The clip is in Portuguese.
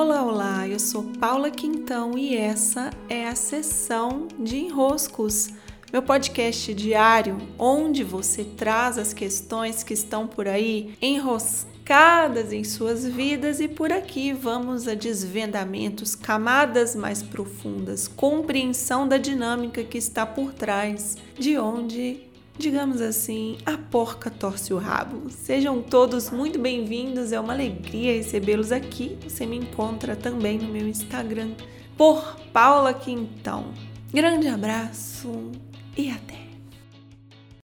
Olá, olá, eu sou Paula Quintão e essa é a sessão de enroscos, meu podcast diário onde você traz as questões que estão por aí enroscadas em suas vidas e por aqui vamos a desvendamentos, camadas mais profundas, compreensão da dinâmica que está por trás de onde digamos assim, a porca torce o rabo. Sejam todos muito bem-vindos, é uma alegria recebê-los aqui. Você me encontra também no meu Instagram por Paula Quintão. Grande abraço e até!